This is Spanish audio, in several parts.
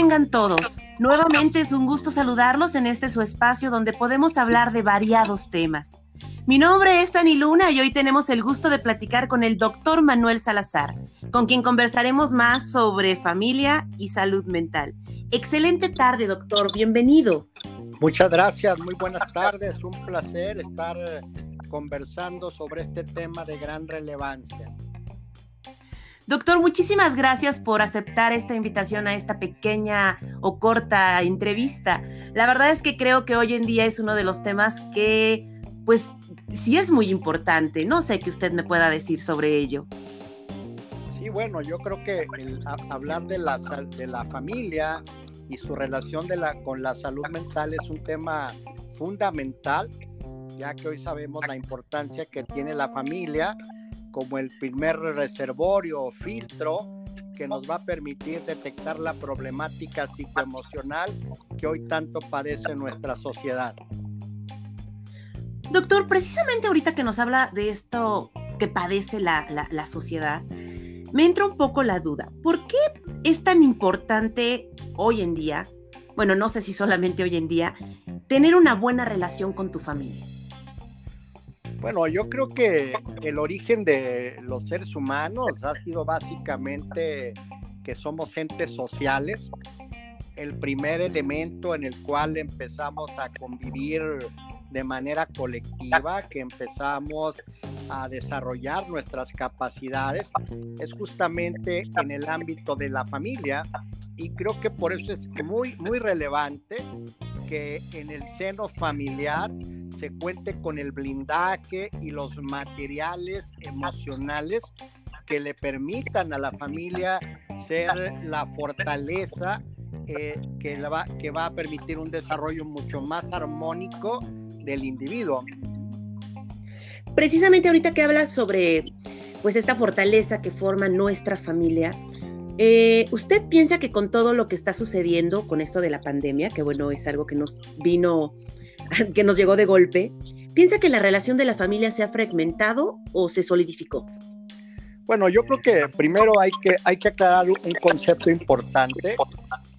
tengan todos. Nuevamente es un gusto saludarlos en este su espacio donde podemos hablar de variados temas. Mi nombre es Ani Luna y hoy tenemos el gusto de platicar con el doctor Manuel Salazar, con quien conversaremos más sobre familia y salud mental. Excelente tarde, doctor. Bienvenido. Muchas gracias. Muy buenas tardes. Un placer estar eh, conversando sobre este tema de gran relevancia. Doctor, muchísimas gracias por aceptar esta invitación a esta pequeña o corta entrevista. La verdad es que creo que hoy en día es uno de los temas que, pues, sí es muy importante. No sé qué usted me pueda decir sobre ello. Sí, bueno, yo creo que hablar de la, de la familia y su relación con la salud mental es un tema fundamental, ya que hoy sabemos la importancia que tiene la familia como el primer reservorio o filtro que nos va a permitir detectar la problemática psicoemocional que hoy tanto padece nuestra sociedad. Doctor, precisamente ahorita que nos habla de esto que padece la, la sociedad, me entra un poco la duda. ¿Por qué es tan importante hoy en día, bueno, no sé si solamente hoy en día, tener una buena relación con tu familia? Bueno, yo creo que el origen de los seres humanos ha sido básicamente que somos entes sociales. El primer elemento en el cual empezamos a convivir de manera colectiva, que empezamos a desarrollar nuestras capacidades, es justamente en el ámbito de la familia. Y creo que por eso es muy, muy relevante que en el seno familiar se cuente con el blindaje y los materiales emocionales que le permitan a la familia ser la fortaleza eh, que, va, que va a permitir un desarrollo mucho más armónico del individuo. Precisamente ahorita que habla sobre pues esta fortaleza que forma nuestra familia, eh, ¿usted piensa que con todo lo que está sucediendo con esto de la pandemia, que bueno, es algo que nos vino que nos llegó de golpe, ¿piensa que la relación de la familia se ha fragmentado o se solidificó? Bueno, yo creo que primero hay que, hay que aclarar un concepto importante.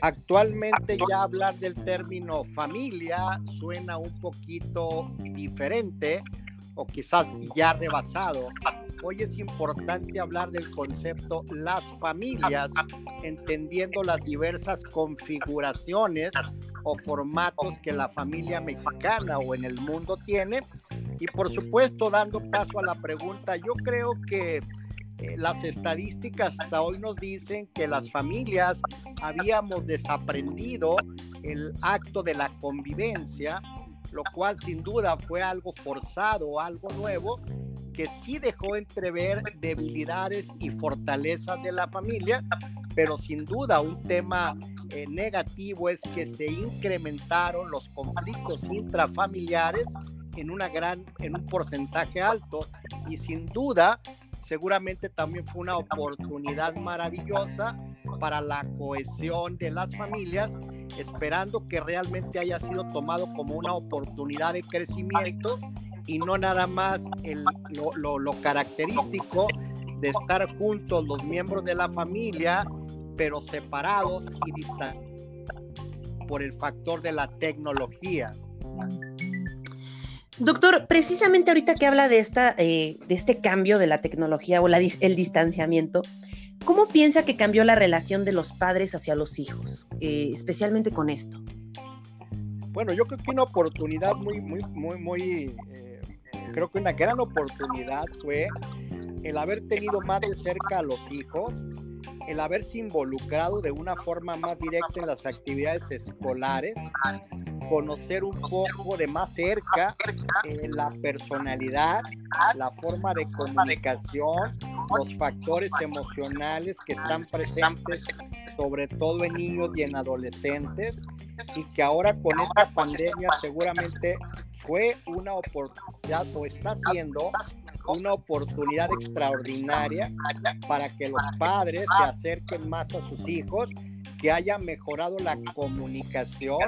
Actualmente ya hablar del término familia suena un poquito diferente o quizás ya rebasado. Hoy es importante hablar del concepto las familias, entendiendo las diversas configuraciones o formatos que la familia mexicana o en el mundo tiene. Y por supuesto, dando paso a la pregunta, yo creo que eh, las estadísticas hasta hoy nos dicen que las familias habíamos desaprendido el acto de la convivencia lo cual sin duda fue algo forzado, algo nuevo, que sí dejó entrever debilidades y fortalezas de la familia, pero sin duda un tema eh, negativo es que se incrementaron los conflictos intrafamiliares en una gran en un porcentaje alto. Y sin duda seguramente también fue una oportunidad maravillosa para la cohesión de las familias esperando que realmente haya sido tomado como una oportunidad de crecimiento y no nada más el, lo, lo, característico de estar juntos los miembros de la familia, pero separados y distantes por el factor de la tecnología. Doctor, precisamente ahorita que habla de, esta, eh, de este cambio de la tecnología o la, el distanciamiento, ¿Cómo piensa que cambió la relación de los padres hacia los hijos, eh, especialmente con esto? Bueno, yo creo que una oportunidad muy, muy, muy, muy, eh, creo que una gran oportunidad fue el haber tenido más de cerca a los hijos, el haberse involucrado de una forma más directa en las actividades escolares, conocer un poco de más cerca eh, la personalidad, la forma de comunicación, los factores emocionales que están presentes sobre todo en niños y en adolescentes y que ahora con esta pandemia seguramente fue una oportunidad o está siendo una oportunidad extraordinaria para que los padres se acerquen más a sus hijos, que haya mejorado la comunicación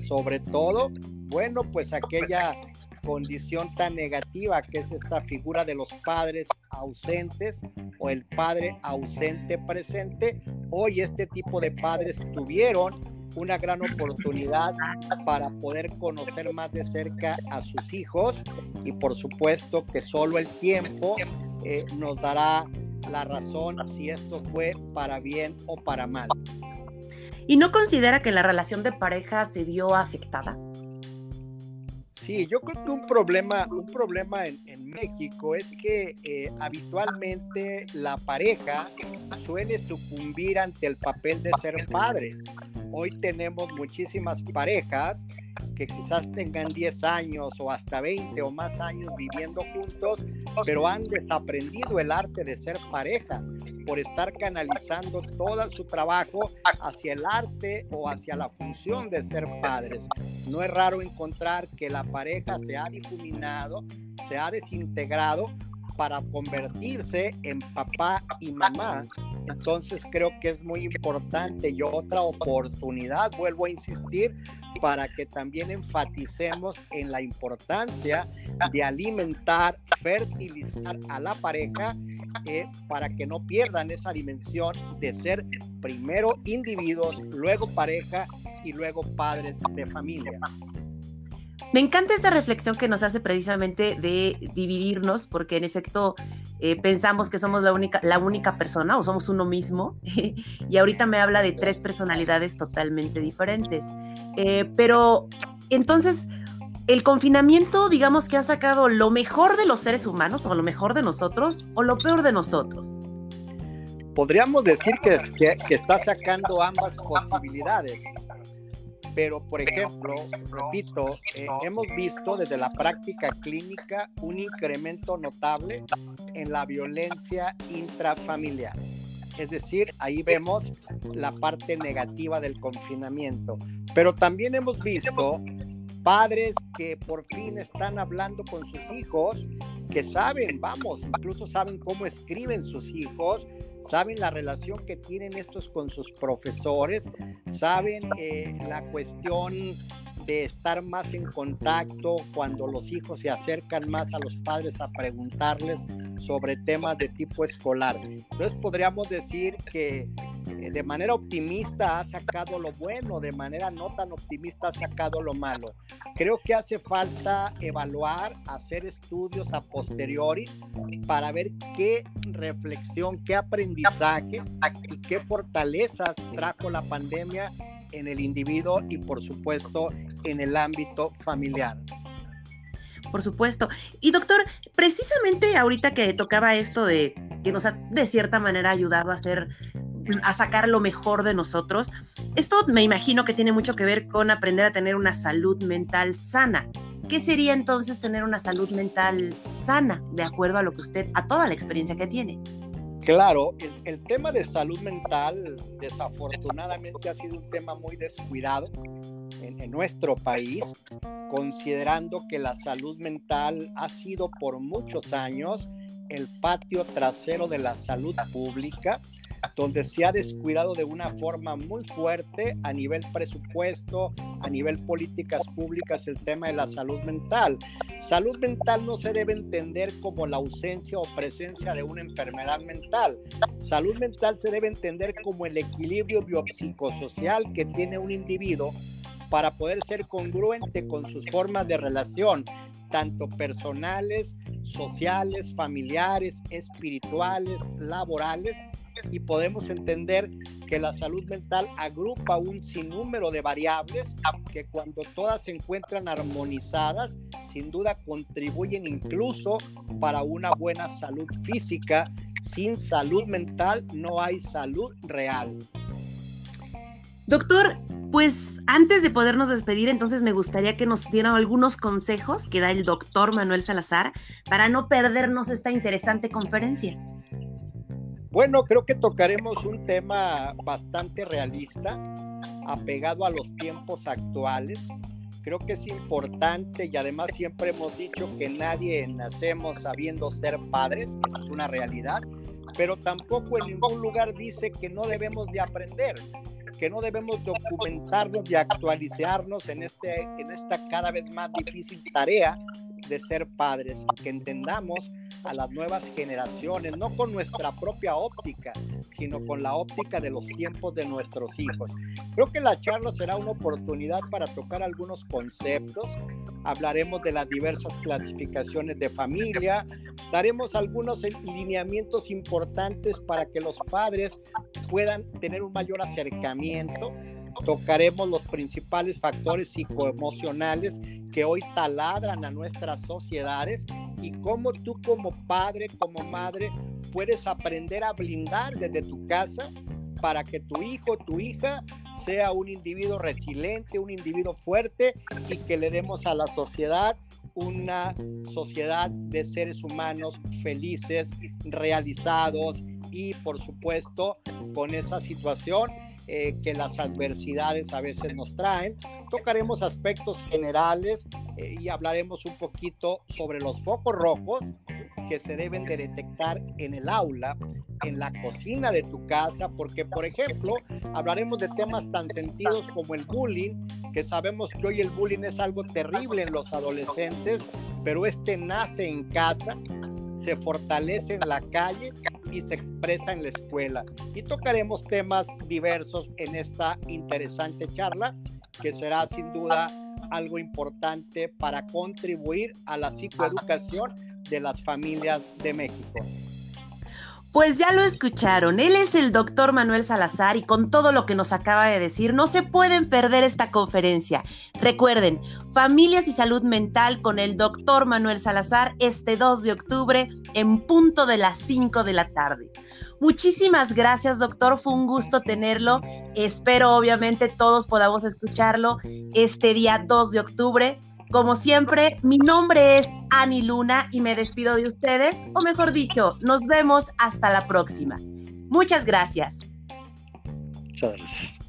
sobre todo, bueno, pues aquella condición tan negativa que es esta figura de los padres ausentes o el padre ausente presente. Hoy este tipo de padres tuvieron una gran oportunidad para poder conocer más de cerca a sus hijos y por supuesto que solo el tiempo eh, nos dará la razón si esto fue para bien o para mal. ¿Y no considera que la relación de pareja se vio afectada? Sí, yo creo que un problema, un problema en, México es que eh, habitualmente la pareja suele sucumbir ante el papel de ser padres. Hoy tenemos muchísimas parejas que quizás tengan 10 años o hasta 20 o más años viviendo juntos, pero han desaprendido el arte de ser pareja por estar canalizando todo su trabajo hacia el arte o hacia la función de ser padres. No es raro encontrar que la pareja se ha difuminado, se ha desintegrado para convertirse en papá y mamá. Entonces creo que es muy importante y otra oportunidad, vuelvo a insistir, para que también enfaticemos en la importancia de alimentar, fertilizar a la pareja eh, para que no pierdan esa dimensión de ser primero individuos, luego pareja y luego padres de familia. Me encanta esta reflexión que nos hace precisamente de dividirnos, porque en efecto eh, pensamos que somos la única, la única persona o somos uno mismo, y ahorita me habla de tres personalidades totalmente diferentes. Eh, pero entonces, el confinamiento, digamos que ha sacado lo mejor de los seres humanos o lo mejor de nosotros o lo peor de nosotros. Podríamos decir que, que está sacando ambas posibilidades pero por ejemplo, repito, eh, hemos visto desde la práctica clínica un incremento notable en la violencia intrafamiliar. Es decir, ahí vemos la parte negativa del confinamiento. Pero también hemos visto padres que por fin están hablando con sus hijos, que saben, vamos, incluso saben cómo escriben sus hijos, saben la relación que tienen estos con sus profesores, saben eh, la cuestión de estar más en contacto cuando los hijos se acercan más a los padres a preguntarles sobre temas de tipo escolar. Entonces podríamos decir que de manera optimista ha sacado lo bueno, de manera no tan optimista ha sacado lo malo. Creo que hace falta evaluar, hacer estudios a posteriori para ver qué reflexión, qué aprendizaje y qué fortalezas trajo la pandemia en el individuo y por supuesto en el ámbito familiar. Por supuesto. Y doctor, precisamente ahorita que tocaba esto de que nos ha de cierta manera ayudado a hacer a sacar lo mejor de nosotros. Esto me imagino que tiene mucho que ver con aprender a tener una salud mental sana. ¿Qué sería entonces tener una salud mental sana, de acuerdo a lo que usted, a toda la experiencia que tiene? Claro, el, tema de salud mental desafortunadamente ha sido un tema muy descuidado en, nuestro país, considerando que la salud mental ha sido por muchos años el patio trasero de la salud pública donde se ha descuidado de una forma muy fuerte a nivel presupuesto, a nivel políticas públicas el tema de la salud mental. Salud mental no se debe entender como la ausencia o presencia de una enfermedad mental. Salud mental se debe entender como el equilibrio biopsicosocial que tiene un individuo para poder ser congruente con sus formas de relación, tanto personales, sociales, familiares, espirituales, laborales, y podemos entender que la salud mental agrupa un sinnúmero de variables que cuando todas se encuentran armonizadas, sin duda contribuyen incluso para una buena salud física. Sin salud mental no hay salud real. Doctor, pues antes de podernos despedir, entonces me gustaría que nos dieran algunos consejos que da el doctor Manuel Salazar para no perdernos esta interesante conferencia. Bueno, creo que tocaremos un tema bastante realista, apegado a los tiempos actuales. Creo que es importante y además siempre hemos dicho que nadie nacemos sabiendo ser padres, es una realidad, pero tampoco en ningún lugar dice que no debemos de aprender, que no debemos documentarnos y actualizarnos en, este, en esta cada vez más difícil tarea de ser padres, que entendamos a las nuevas generaciones, no con nuestra propia óptica, sino con la óptica de los tiempos de nuestros hijos. Creo que la charla será una oportunidad para tocar algunos conceptos, hablaremos de las diversas clasificaciones de familia, daremos algunos lineamientos importantes para que los padres puedan tener un mayor acercamiento tocaremos los principales factores psicoemocionales que hoy taladran a nuestras sociedades y cómo tú como padre, como madre, puedes aprender a blindar desde tu casa para que tu hijo, tu hija sea un individuo resiliente, un individuo fuerte y que le demos a la sociedad una sociedad de seres humanos felices, realizados y por supuesto con esa situación eh, que las adversidades a veces nos traen. Tocaremos aspectos generales eh, y hablaremos un poquito sobre los focos rojos que se deben de detectar en el aula, en la cocina de tu casa, porque por ejemplo hablaremos de temas tan sentidos como el bullying, que sabemos que hoy el bullying es algo terrible en los adolescentes, pero este nace en casa, se fortalece en la calle y se expresa en la escuela. Y tocaremos temas diversos en esta interesante charla, que será sin duda algo importante para contribuir a la psicoeducación de las familias de México. Pues ya lo escucharon, él es el doctor Manuel Salazar y con todo lo que nos acaba de decir, no se pueden perder esta conferencia. Recuerden, Familias y Salud Mental con el doctor Manuel Salazar este 2 de octubre en punto de las 5 de la tarde. Muchísimas gracias, doctor. Fue un gusto tenerlo. Espero, obviamente, todos podamos escucharlo este día 2 de octubre. Como siempre, mi nombre es Ani Luna y me despido de ustedes, o mejor dicho, nos vemos hasta la próxima. Muchas gracias. Muchas gracias.